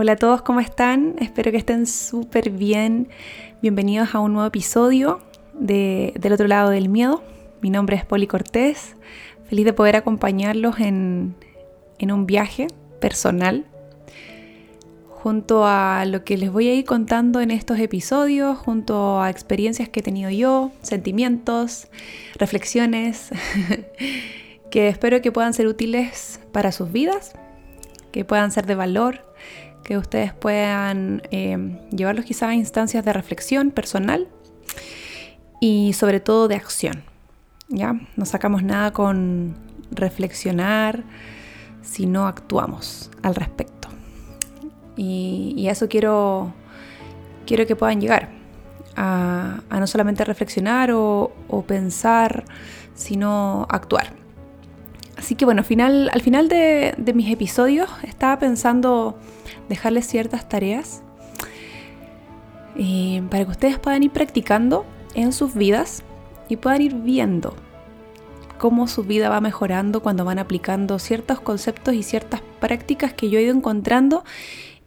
Hola a todos, ¿cómo están? Espero que estén súper bien. Bienvenidos a un nuevo episodio de Del otro lado del miedo. Mi nombre es Poli Cortés. Feliz de poder acompañarlos en, en un viaje personal junto a lo que les voy a ir contando en estos episodios, junto a experiencias que he tenido yo, sentimientos, reflexiones, que espero que puedan ser útiles para sus vidas, que puedan ser de valor que ustedes puedan eh, llevarlos quizás a instancias de reflexión personal y sobre todo de acción. ¿ya? No sacamos nada con reflexionar si no actuamos al respecto. Y, a eso quiero, quiero que puedan llegar. A, no solamente reflexionar o, pensar, sino actuar. Así que bueno, al final, al final de, de mis episodios estaba pensando dejarles ciertas tareas eh, para que ustedes puedan ir practicando en sus vidas y puedan ir viendo cómo su vida va mejorando cuando van aplicando ciertos conceptos y ciertas prácticas que yo he ido encontrando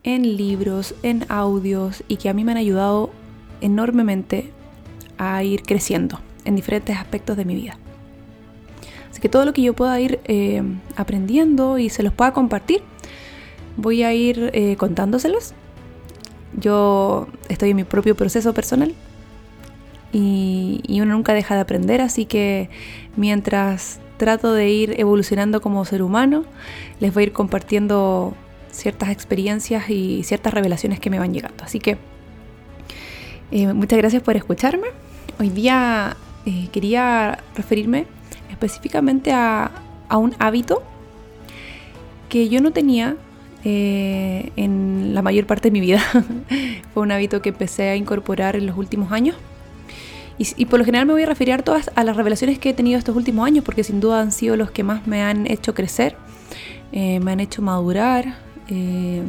en libros, en audios y que a mí me han ayudado enormemente a ir creciendo en diferentes aspectos de mi vida. Que todo lo que yo pueda ir eh, aprendiendo y se los pueda compartir, voy a ir eh, contándoselos. Yo estoy en mi propio proceso personal y, uno nunca deja de aprender, así que mientras trato de ir evolucionando como ser humano, les voy a ir compartiendo ciertas experiencias y ciertas revelaciones que me van llegando. Así que eh, muchas gracias por escucharme. Hoy día quería referirme específicamente a, a un hábito que yo no tenía eh, en la mayor parte de mi vida. Fue un hábito que empecé a incorporar en los últimos años. Y, por lo general me voy a referir a todas a las revelaciones que he tenido estos últimos años, porque sin duda han sido los que más me han hecho crecer, eh, me han hecho madurar, eh,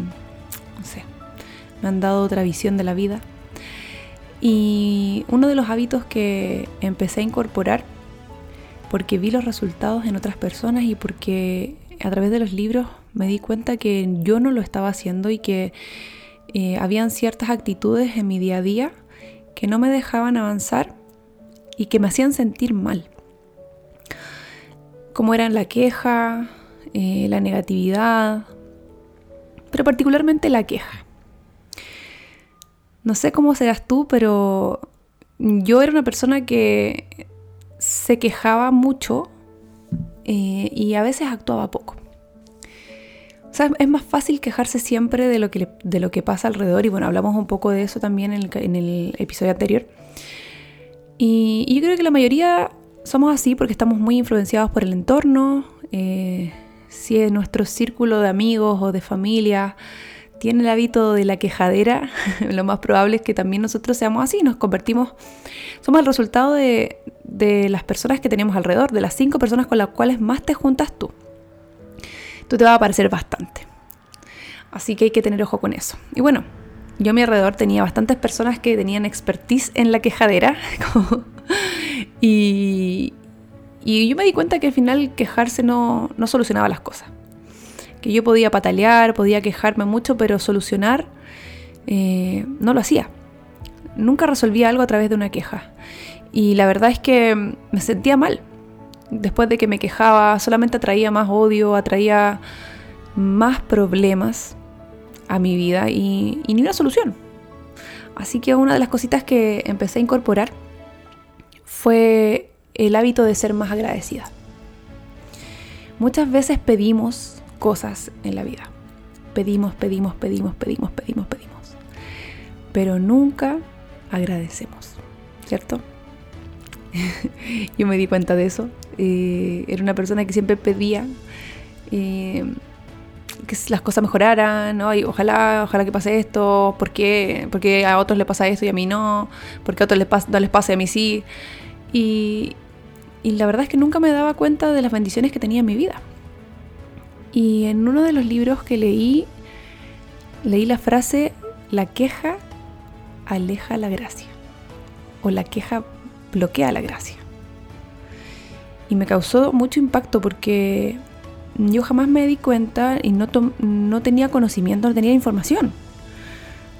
no sé, me han dado otra visión de la vida. Y uno de los hábitos que empecé a incorporar, porque vi los resultados en otras personas y porque a través de los libros me di cuenta que yo no lo estaba haciendo y que eh, habían ciertas actitudes en mi día a día que no me dejaban avanzar y que me hacían sentir mal. Como eran la queja, eh, la negatividad, pero particularmente la queja. No sé cómo serás tú, pero yo era una persona que se quejaba mucho eh, y a veces actuaba poco. O sea, es más fácil quejarse siempre de lo, que de lo que pasa alrededor y bueno, hablamos un poco de eso también en el, episodio anterior. Y, yo creo que la mayoría somos así porque estamos muy influenciados por el entorno. Eh, si es nuestro círculo de amigos o de familia tiene el hábito de la quejadera, lo más probable es que también nosotros seamos así, nos convertimos, somos el resultado de, las personas que tenemos alrededor, de las cinco personas con las cuales más te juntas tú tú te va a parecer bastante. Así que hay que tener ojo con eso. Y bueno, yo a mi alrededor tenía bastantes personas que tenían expertise en la quejadera. y, y, yo me di cuenta que al final quejarse no, no, solucionaba las cosas. Que yo podía patalear, podía quejarme mucho, pero solucionar eh, no lo hacía. Nunca resolvía algo a través de una queja. Y la verdad es que me sentía mal después de que me quejaba, solamente atraía más odio, atraía más problemas a mi vida y, ni una solución. Así que una de las cositas que empecé a incorporar fue el hábito de ser más agradecida. Muchas veces pedimos cosas en la vida. Pedimos, pedimos, pedimos, pedimos, pedimos, pedimos. Pero nunca agradecemos, ¿cierto? Yo me di cuenta de eso eh, era una persona que siempre pedía eh, que las cosas mejoraran, ¿no? Y ojalá, ojalá que pase esto, ¿por qué? Porque a otros le pasa esto y a mí no, porque a otros les no les pase y a mí sí. Y, y la verdad es que nunca me daba cuenta de las bendiciones que tenía en mi vida. Y en uno de los libros que leí, leí la frase, la queja aleja la gracia. O la queja bloquea la gracia. Y me causó mucho impacto porque yo jamás me di cuenta y no, no tenía conocimiento, no tenía información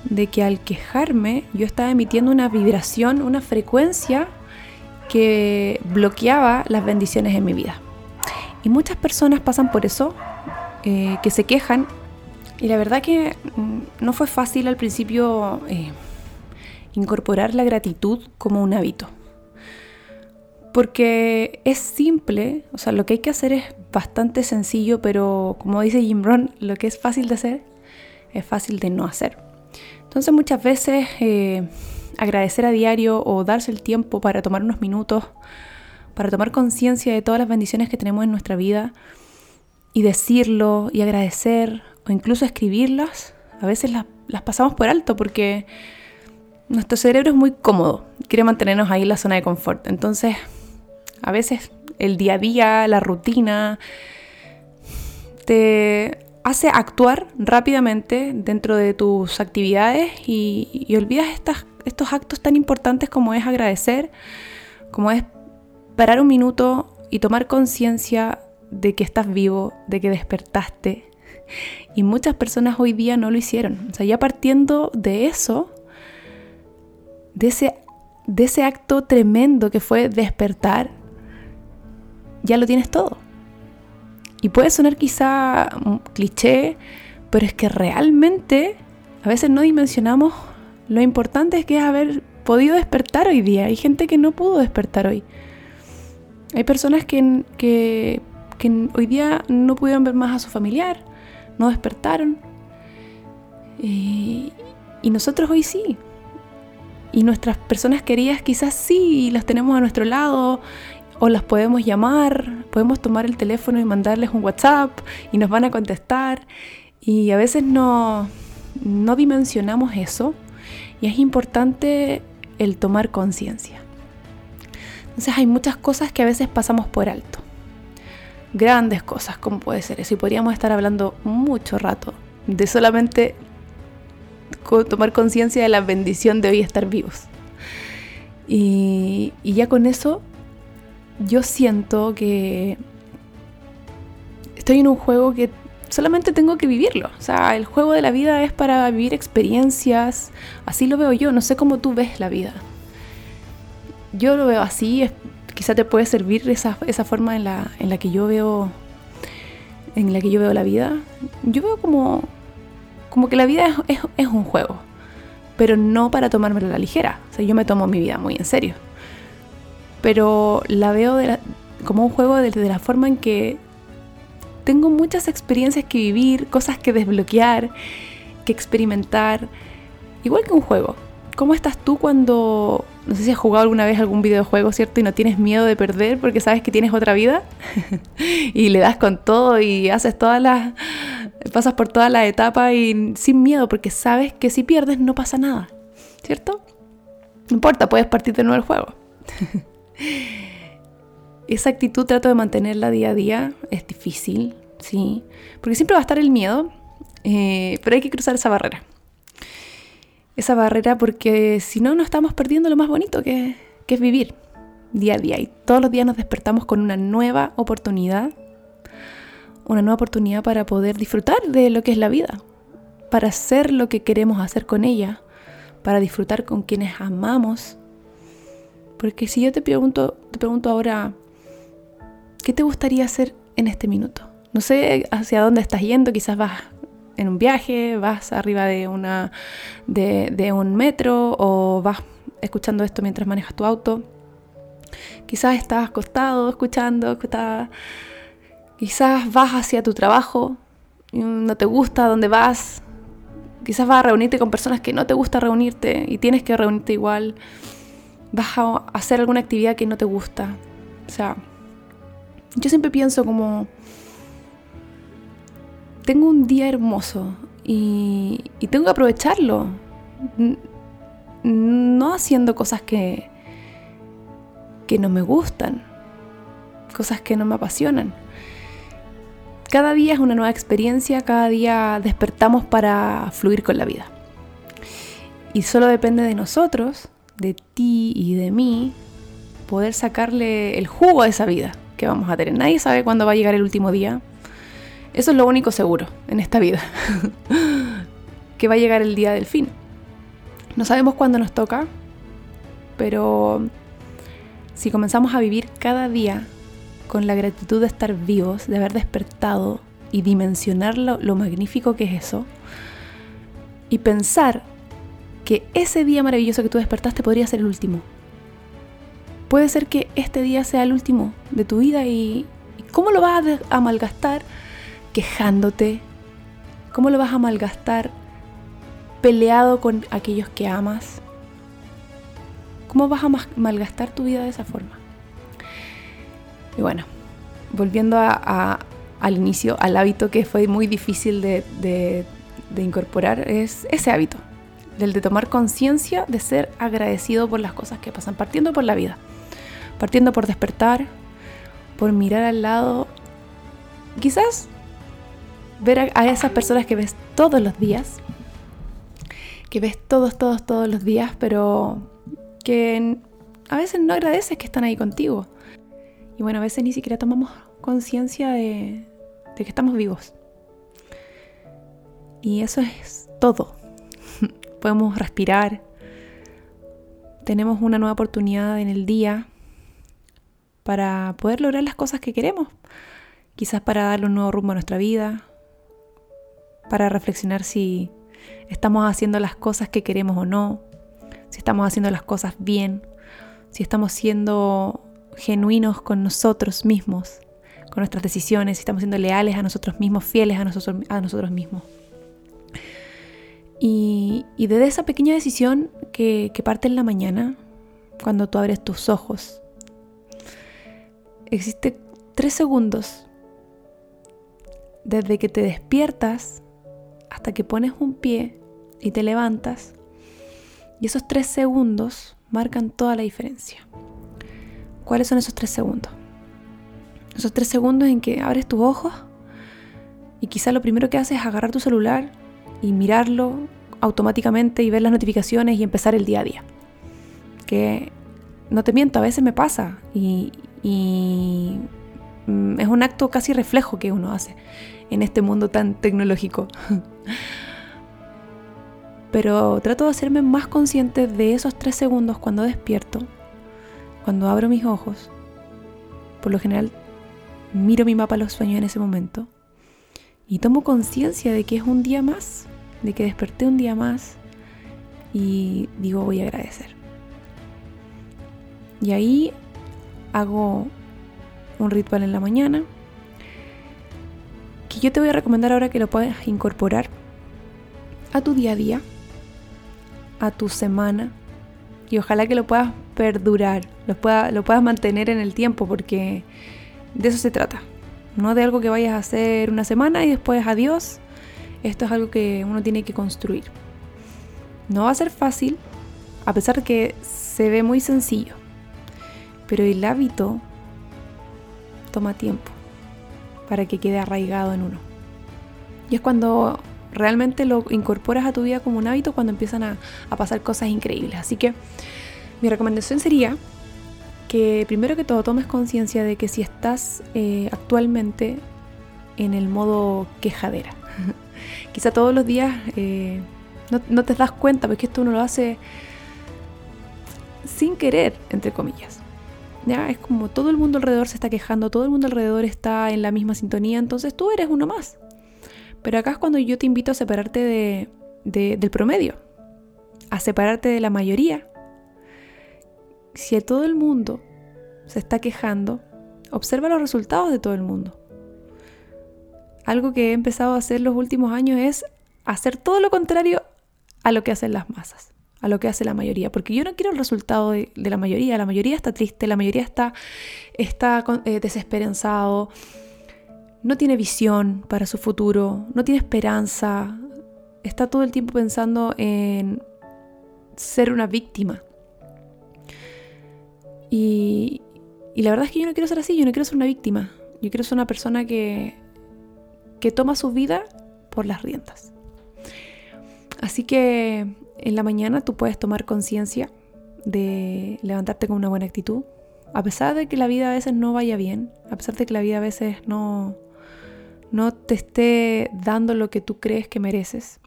de que al quejarme yo estaba emitiendo una vibración, una frecuencia que bloqueaba las bendiciones en mi vida. Y muchas personas pasan por eso, eh, que se quejan. Y la verdad que mm, no fue fácil al principio eh, incorporar la gratitud como un hábito. Porque es simple, o sea, lo que hay que hacer es bastante sencillo, pero como dice Jim Brown, lo que es fácil de hacer es fácil de no hacer. Entonces muchas veces eh, agradecer a diario o darse el tiempo para tomar unos minutos, para tomar conciencia de todas las bendiciones que tenemos en nuestra vida y decirlo y agradecer o incluso escribirlas, a veces las, las pasamos por alto porque nuestro cerebro es muy cómodo, quiere mantenernos ahí en la zona de confort. Entonces a veces el día a día, la rutina, te hace actuar rápidamente dentro de tus actividades y, olvidas estos actos tan importantes como es agradecer, como es parar un minuto y tomar conciencia de que estás vivo, de que despertaste. Y muchas personas hoy día no lo hicieron. O sea, ya partiendo de eso, de ese, de ese acto tremendo que fue despertar, ya lo tienes todo. Y puede sonar quizá cliché, pero es que realmente a veces no dimensionamos lo importante que es haber podido despertar hoy día. Hay gente que no pudo despertar hoy. Hay personas que, que, hoy día no pudieron ver más a su familiar, no despertaron. y nosotros hoy sí. Y nuestras personas queridas quizás sí, las tenemos a nuestro lado o las podemos llamar, podemos tomar el teléfono y mandarles un WhatsApp y nos van a contestar. Y a veces no, no dimensionamos eso y es importante el tomar conciencia. Entonces hay muchas cosas que a veces pasamos por alto. Grandes cosas, como puede ser eso. Y podríamos estar hablando mucho rato de solamente tomar conciencia de la bendición de hoy estar vivos. Y, ya con eso yo siento que estoy en un juego que solamente tengo que vivirlo. O sea, el juego de la vida es para vivir experiencias. Así lo veo yo. No sé cómo tú ves la vida. Yo lo veo así. Quizá te puede servir esa, forma en la, en la que yo veo en la que yo veo la vida. Yo veo como, como que la vida es, es un juego. Pero no para tomármelo a la ligera. O sea, yo me tomo mi vida muy en serio pero la veo como un juego desde la forma en que tengo muchas experiencias que vivir, cosas que desbloquear, que experimentar, igual que un juego. ¿Cómo estás tú cuando, no sé si has jugado alguna vez algún videojuego, ¿cierto? Y no tienes miedo de perder porque sabes que tienes otra vida y le das con todo y haces todas las, pasas por toda la etapa y sin miedo porque sabes que si pierdes no pasa nada, ¿cierto? No importa, puedes partir de nuevo el juego. Esa actitud trato de mantenerla día a día. Es difícil, sí. Porque siempre va a estar el miedo, eh, pero hay que cruzar esa barrera. Esa barrera porque si no, nos estamos perdiendo lo más bonito que, es vivir día a día. Y todos los días nos despertamos con una nueva oportunidad. Una nueva oportunidad para poder disfrutar de lo que es la vida. Para hacer lo que queremos hacer con ella. Para disfrutar con quienes amamos porque si yo te pregunto, te pregunto ahora, ¿qué te gustaría hacer en este minuto? No sé hacia dónde estás yendo, quizás vas en un viaje, vas arriba de, una, de, un metro o vas escuchando esto mientras manejas tu auto. Quizás estás acostado escuchando, quizás vas hacia tu trabajo, no te gusta dónde vas, quizás vas a reunirte con personas que no te gusta reunirte y tienes que reunirte igual vas a hacer alguna actividad que no te gusta. O sea, yo siempre pienso como, tengo un día hermoso y, tengo que aprovecharlo. No haciendo cosas que, que no me gustan, cosas que no me apasionan. Cada día es una nueva experiencia, cada día despertamos para fluir con la vida. Y solo depende de nosotros de ti y de mí, poder sacarle el jugo a esa vida que vamos a tener. Nadie sabe cuándo va a llegar el último día. Eso es lo único seguro en esta vida, que va a llegar el día del fin. No sabemos cuándo nos toca, pero si comenzamos a vivir cada día con la gratitud de estar vivos, de haber despertado y dimensionar lo, lo magnífico que es eso, y pensar que ese día maravilloso que tú despertaste podría ser el último. Puede ser que este día sea el último de tu vida y, ¿cómo lo vas a, malgastar quejándote? ¿Cómo lo vas a malgastar peleado con aquellos que amas? ¿Cómo vas a malgastar tu vida de esa forma? Y bueno, volviendo al inicio, al hábito que fue muy difícil de incorporar, es ese hábito, del de tomar conciencia de ser agradecido por las cosas que pasan, partiendo por la vida, partiendo por despertar, por mirar al lado, quizás ver a, esas personas que ves todos los días, que ves todos, todos, todos los días, pero que a veces no agradeces que están ahí contigo. Y bueno, a veces ni siquiera tomamos conciencia de, de que estamos vivos. Y eso es todo podemos respirar, tenemos una nueva oportunidad en el día para poder lograr las cosas que queremos, quizás para darle un nuevo rumbo a nuestra vida, para reflexionar si estamos haciendo las cosas que queremos o no, si estamos haciendo las cosas bien, si estamos siendo genuinos con nosotros mismos, con nuestras decisiones, si estamos siendo leales a nosotros mismos, fieles a nosotros, mismos. Y, desde esa pequeña decisión que, que parte en la mañana, cuando tú abres tus ojos, existe tres segundos desde que te despiertas hasta que pones un pie y te levantas. Y esos tres segundos marcan toda la diferencia. ¿Cuáles son esos tres segundos? Esos tres segundos en que abres tus ojos y quizá lo primero que haces es agarrar tu celular y mirarlo automáticamente y ver las notificaciones y empezar el día a día. Que no te miento, a veces me pasa y, mm, es un acto casi reflejo que uno hace en este mundo tan tecnológico. Pero trato de hacerme más consciente de esos tres segundos cuando despierto, cuando abro mis ojos. Por lo general, miro mi mapa a los sueños en ese momento y tomo conciencia de que es un día más, de que desperté un día más y digo voy a agradecer. Y ahí hago un ritual en la mañana que yo te voy a recomendar ahora que lo puedas incorporar a tu día a día, a tu semana y ojalá que lo puedas perdurar, lo, lo puedas mantener en el tiempo porque de eso se trata. No de algo que vayas a hacer una semana y después adiós esto es algo que uno tiene que construir. No va a ser fácil, a pesar de que se ve muy sencillo, pero el hábito toma tiempo para que quede arraigado en uno. Y es cuando realmente lo incorporas a tu vida como un hábito cuando empiezan a, pasar cosas increíbles. Así que mi recomendación sería que primero que todo tomes conciencia de que si estás eh, actualmente en el modo quejadera, quizá todos los días eh, no, te das cuenta, porque esto uno lo hace sin querer, entre comillas. Es como todo el mundo alrededor se está quejando, todo el mundo alrededor está en la misma sintonía, entonces tú eres uno más. Pero acá es cuando yo te invito a separarte del promedio, a separarte de la mayoría. Si todo el mundo se está quejando, observa los resultados de todo el mundo algo que he empezado a hacer los últimos años es hacer todo lo contrario a lo que hacen las masas, a lo que hace la mayoría, porque yo no quiero el resultado de, la mayoría, la mayoría está triste, la mayoría está, está eh, desesperanzado, no tiene visión para su futuro, no tiene esperanza, está todo el tiempo pensando en ser una víctima. Y, y la verdad es que yo no quiero ser así, yo no quiero ser una víctima, yo quiero ser una persona que que toma su vida por las riendas. Así que en la mañana tú puedes tomar conciencia de levantarte con una buena actitud, a pesar de que la vida a veces no vaya bien, a pesar de que la vida a veces no, no te esté dando lo que tú crees que mereces.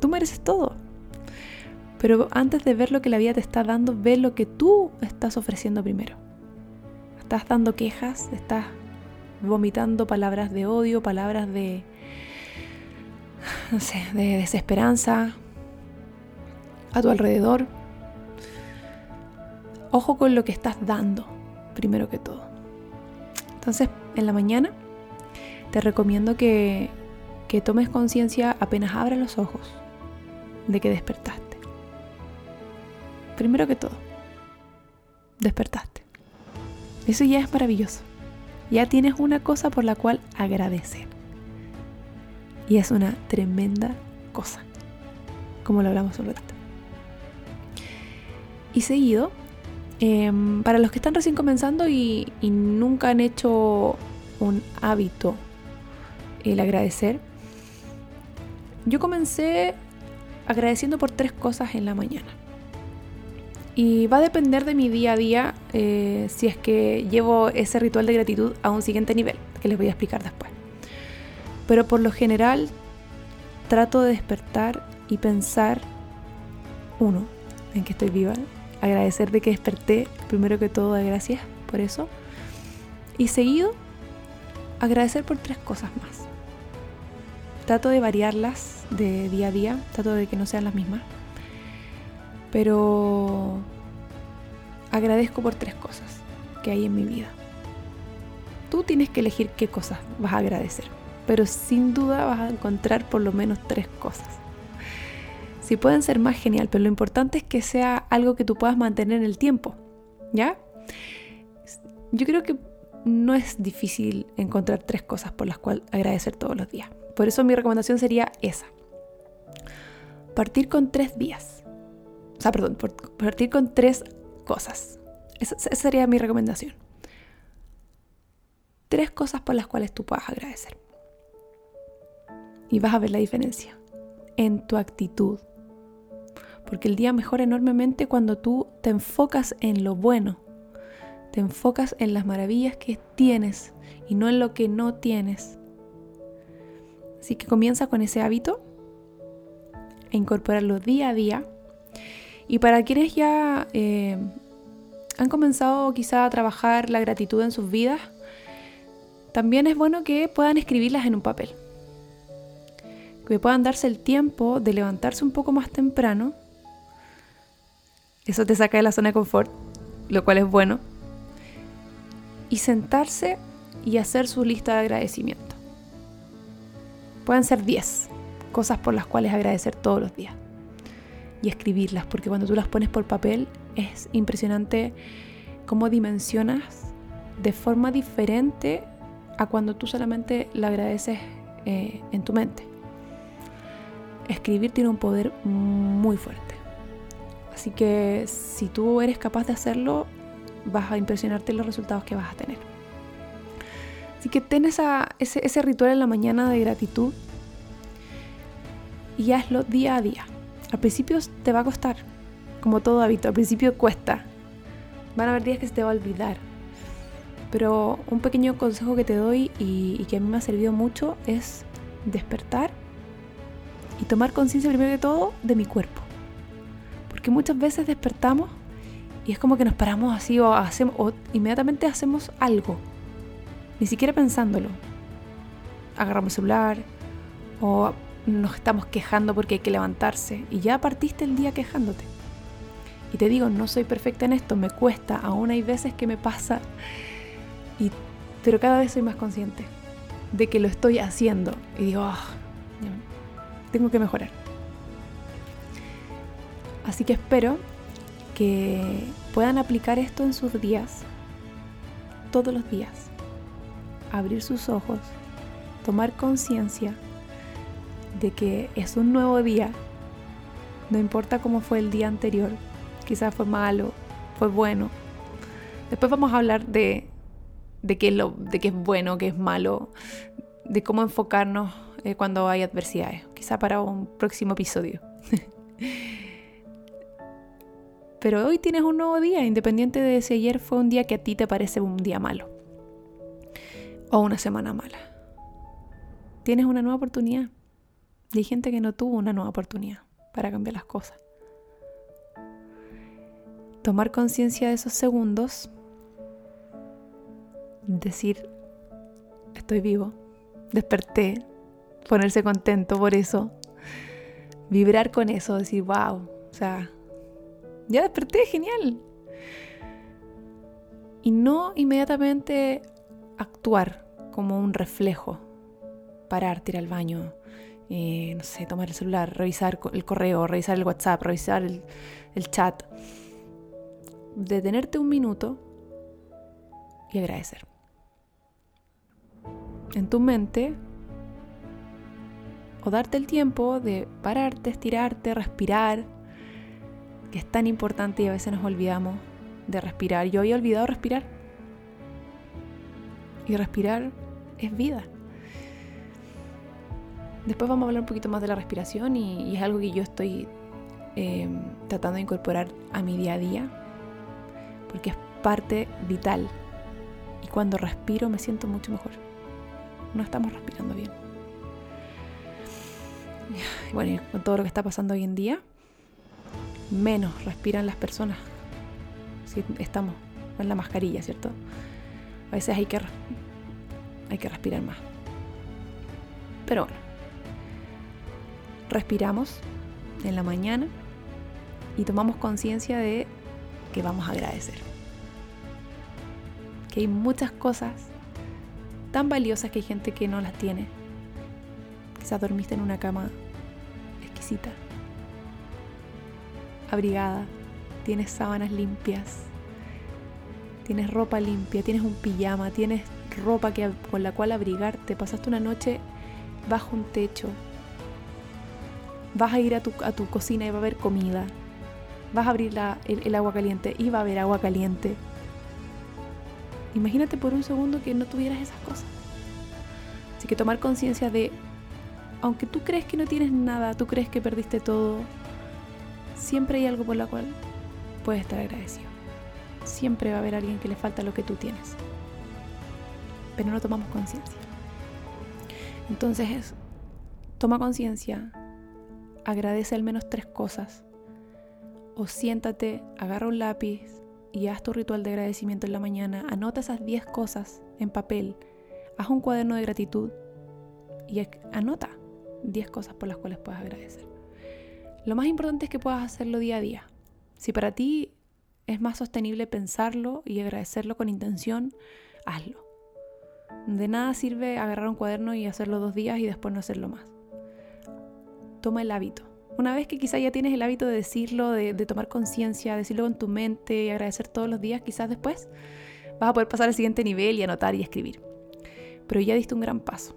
Tú mereces todo. Pero antes de ver lo que la vida te está dando, ve lo que tú estás ofreciendo primero. Estás dando quejas, estás vomitando palabras de odio, palabras de, no sé, de desesperanza a tu alrededor. Ojo con lo que estás dando, primero que todo. Entonces, en la mañana te recomiendo que, que tomes conciencia apenas abras los ojos de que despertaste primero que todo, despertaste. Eso ya es maravilloso. Ya tienes una cosa por la cual agradecer. Y es una tremenda cosa, como lo hablamos un ratito. Y seguido, em, para los que están recién comenzando y, nunca han hecho un hábito el agradecer, yo comencé agradeciendo por tres cosas en la mañana. Y va a depender de mi día a día eh, si es que llevo ese ritual de gratitud a un siguiente nivel, que les voy a explicar después. Pero por lo general trato de despertar y pensar, uno, en que estoy viva, agradecer de que desperté, primero que todo, de gracias por eso. Y seguido, agradecer por tres cosas más. Trato de variarlas de día a día, trato de que no sean las mismas pero agradezco por tres cosas que hay en mi vida. Tú tienes que elegir qué cosas vas a agradecer, pero sin duda vas a encontrar por lo menos tres cosas. Si pueden ser más genial, pero lo importante es que sea algo que tú puedas mantener en el tiempo, ¿ya? Yo creo que no es difícil encontrar tres cosas por las cuales agradecer todos los días. Por eso mi recomendación sería esa. Partir con tres días o sea, perdón, partir con tres cosas. Esa, sería mi recomendación. Tres cosas por las cuales tú puedas agradecer. Y vas a ver la diferencia en tu actitud. Porque el día mejora enormemente cuando tú te enfocas en lo bueno. Te enfocas en las maravillas que tienes y no en lo que no tienes. Así que comienza con ese hábito e incorporarlo día a día y para quienes ya eh, han comenzado quizá a trabajar la gratitud en sus vidas, también es bueno que puedan escribirlas en un papel. Que puedan darse el tiempo de levantarse un poco más temprano. Eso te saca de la zona de confort, lo cual es bueno. Y sentarse y hacer su lista de agradecimiento. Pueden ser 10 cosas por las cuales agradecer todos los días y escribirlas, porque cuando tú las pones por papel es impresionante cómo dimensionas de forma diferente a cuando tú solamente la agradeces eh, en tu mente. Escribir tiene un poder muy fuerte. Así que si tú eres capaz de hacerlo, vas a impresionarte los resultados que vas a tener. Así que ten ese, ese ritual en la mañana de gratitud y hazlo día a día. Al principio te va a costar, como todo hábito, al principio cuesta. Van a haber días que se te va a olvidar. Pero un pequeño consejo que te doy y, que a mí me ha servido mucho es despertar y tomar conciencia primero de todo de mi cuerpo. Porque muchas veces despertamos y es como que nos paramos así o, hacemos, o inmediatamente hacemos algo, ni siquiera pensándolo. Agarramos el celular o nos estamos quejando porque hay que levantarse y ya partiste el día quejándote. Y te digo, no soy perfecta en esto, me cuesta, aún hay veces que me pasa, y, pero cada vez soy más consciente de que lo estoy haciendo y digo, ah, tengo que mejorar. Así que espero que puedan aplicar esto en sus días, todos los días, abrir sus ojos, tomar conciencia de que es un nuevo día, no importa cómo fue el día anterior, quizás fue malo, fue bueno. Después vamos a hablar de, de, qué, es bueno, qué es malo, de cómo enfocarnos eh, cuando hay adversidades, quizá para un próximo episodio. Pero hoy tienes un nuevo día, independiente de si ayer fue un día que a ti te parece un día malo o una semana mala. tienes una nueva oportunidad. Y hay gente que no tuvo una nueva oportunidad para cambiar las cosas. Tomar conciencia de esos segundos, decir, estoy vivo, desperté, ponerse contento por eso, vibrar con eso, decir, wow, o sea, ya desperté, genial. Y no inmediatamente actuar como un reflejo, parar, ir al baño, eh, no sé, tomar el celular, revisar el correo, revisar el WhatsApp, revisar el, el chat. Detenerte un minuto y agradecer. En tu mente, o darte el tiempo de pararte, estirarte, respirar, que es tan importante y a veces nos olvidamos de respirar. Yo había olvidado respirar. Y respirar es vida. Después vamos a hablar un poquito más de la respiración y, es algo que yo estoy eh, tratando de incorporar a mi día a día porque es parte vital. Y cuando respiro me siento mucho mejor. No estamos respirando bien. Bueno, y con todo lo que está pasando hoy en día, menos respiran las personas. Si estamos con la mascarilla, ¿cierto? A veces hay que, hay que respirar más. Pero bueno, respiramos en la mañana y tomamos conciencia de que vamos a agradecer. Que hay muchas cosas tan valiosas que hay gente que no las tiene. Quizás dormiste en una cama exquisita, abrigada, tienes sábanas limpias, tienes ropa limpia, tienes un pijama, tienes ropa que, con la cual abrigarte, pasaste una noche bajo un techo, vas a ir a tu, a tu cocina y va a haber comida, vas a abrir el, agua caliente y va a haber agua caliente. Imagínate por un segundo que no tuvieras esas cosas. Así que tomar conciencia de, aunque tú crees que no tienes nada, tú crees que perdiste todo, siempre hay algo por lo cual puedes estar agradecido. Siempre va a haber alguien que le falta lo que tú tienes. Pero no tomamos conciencia. Entonces, toma conciencia, agradece al menos tres cosas. O siéntate, agarra un lápiz y haz tu ritual de agradecimiento en la mañana. Anota esas 10 cosas en papel. Haz un cuaderno de gratitud y anota 10 cosas por las cuales puedes agradecer. Lo más importante es que puedas hacerlo día a día. Si para ti es más sostenible pensarlo y agradecerlo con intención, hazlo. De nada sirve agarrar un cuaderno y hacerlo dos días y después no hacerlo más toma el hábito. Una vez que quizá ya tienes el hábito de decirlo, de, tomar conciencia, decirlo en tu mente y agradecer todos los días, quizás después vas a poder pasar al siguiente nivel y anotar y escribir. Pero ya diste un gran paso.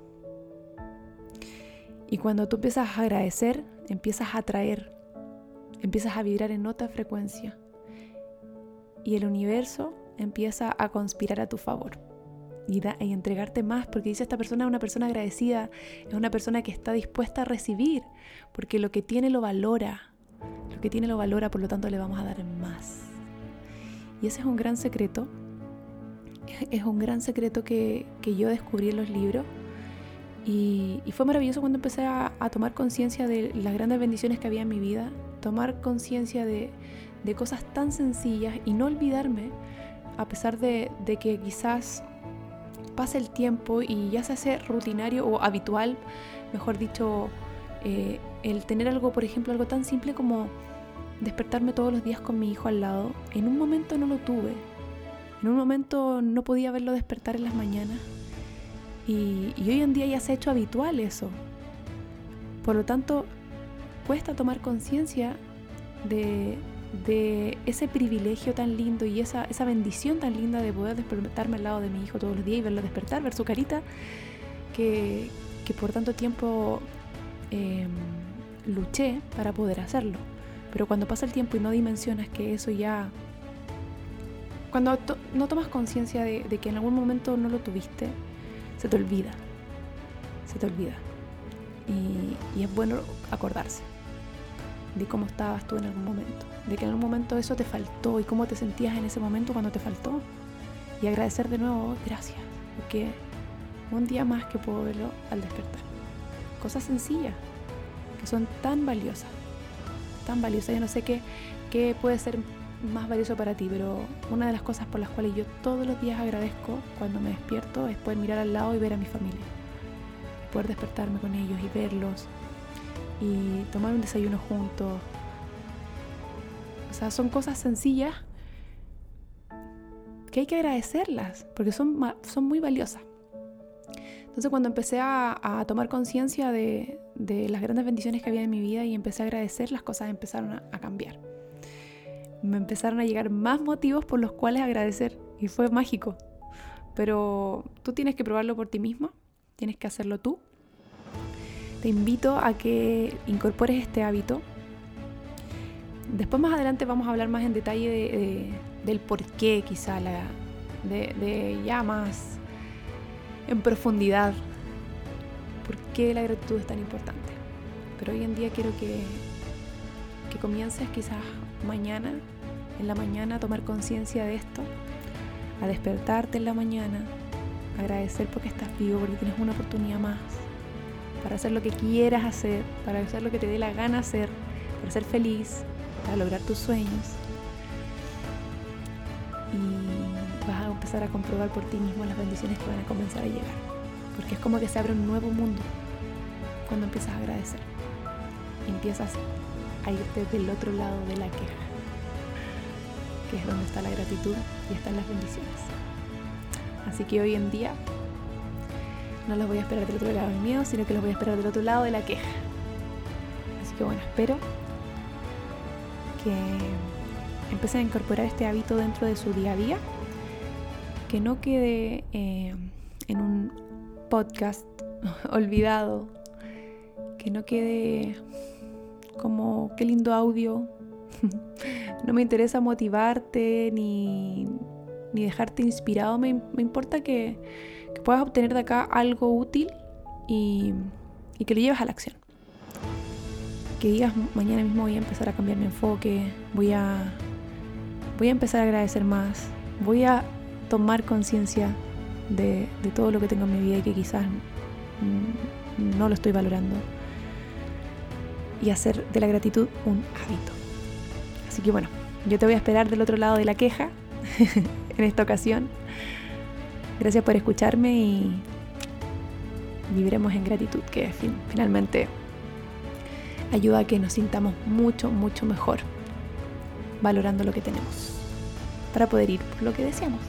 Y cuando tú empiezas a agradecer, empiezas a atraer, empiezas a vibrar en otra frecuencia. Y el universo empieza a conspirar a tu favor y, entregarte más, porque dice esta persona es una persona agradecida, es una persona que está dispuesta a recibir, porque lo que tiene lo valora, lo que tiene lo valora, por lo tanto le vamos a dar más. Y ese es un gran secreto, es un gran secreto que, yo descubrí en los libros. Y, fue maravilloso cuando empecé a, tomar conciencia de las grandes bendiciones que había en mi vida, tomar conciencia de, cosas tan sencillas y no olvidarme, a pesar de, de que quizás pasa el tiempo y ya se hace rutinario o habitual, mejor dicho, eh, el tener algo, por ejemplo, algo tan simple como despertarme todos los días con mi hijo al lado, en un momento no lo tuve. En un momento no podía verlo despertar en las mañanas. Y, hoy en día ya se ha hecho habitual eso. Por lo tanto, cuesta tomar conciencia de, ese privilegio tan lindo y esa, esa bendición tan linda de poder despertarme al lado de mi hijo todos los días y verlo despertar, ver su carita, que, por tanto tiempo em, luché para poder hacerlo. Pero cuando pasa el tiempo y no dimensionas que eso ya... Cuando no tomas conciencia de, que en algún momento no lo tuviste, se te olvida. Se te olvida. y es bueno acordarse de cómo estabas tú en algún momento, de que en algún momento eso te faltó y cómo te sentías en ese momento cuando te faltó. Y agradecer de nuevo, gracias, porque un día más que puedo verlo al despertar. cosas sencillas, que son tan valiosas, tan valiosas. Yo no sé qué, qué puede ser más valioso para ti, pero una de las cosas por las cuales yo todos los días agradezco cuando me despierto es poder mirar al lado y ver a mi familia. Poder despertarme con ellos y verlos y tomar un desayuno juntos. O sea, son cosas sencillas que hay que agradecerlas porque son, son muy valiosas. Entonces cuando empecé a, tomar conciencia de, las grandes bendiciones que había en mi vida y empecé a agradecer, las cosas empezaron a, cambiar. Me empezaron a llegar más motivos por los cuales agradecer y fue mágico. Pero tú tienes que probarlo por ti mismo, tienes que hacerlo tú. Te invito a que incorpores este hábito. Después más adelante vamos a hablar más en detalle del por qué quizá de, de ya más en profundidad por qué la gratitud es tan importante. Pero hoy en día quiero que, que comiences quizás mañana, en la mañana, a tomar conciencia de esto, a despertarte en la mañana, agradecer porque estás vivo, porque tienes una oportunidad más para hacer lo que quieras hacer, para hacer lo que te dé la gana hacer, para ser feliz, para lograr tus sueños. Y vas a empezar a comprobar por ti mismo las bendiciones que van a comenzar a llegar. Porque es como que se abre un nuevo mundo cuando empiezas a agradecer. Empiezas a irte del otro lado de la queja, que es donde está la gratitud y están las bendiciones. Así que hoy en día no los voy a esperar del otro lado del miedo, sino que los voy a esperar del otro lado de la queja. Así que bueno, espero que empiecen a incorporar este hábito dentro de su día a día, que no quede eh, en un podcast olvidado, que no quede como qué lindo audio. no me interesa motivarte ni, dejarte inspirado, me, importa que, puedas obtener de acá algo útil y, y que lo lleves a la acción que digas mañana mismo voy a empezar a cambiar mi enfoque, voy a voy a empezar a agradecer más, voy a tomar conciencia de, todo lo que tengo en mi vida y que quizás no lo estoy valorando. Y hacer de la gratitud un hábito. Así que bueno, yo te voy a esperar del otro lado de la queja en esta ocasión. Gracias por escucharme y viviremos en gratitud, que finalmente ayuda a que nos sintamos mucho, mucho mejor valorando lo que tenemos para poder ir por lo que deseamos.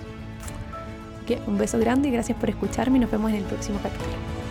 un beso grande y gracias por escucharme y nos vemos en el próximo capítulo.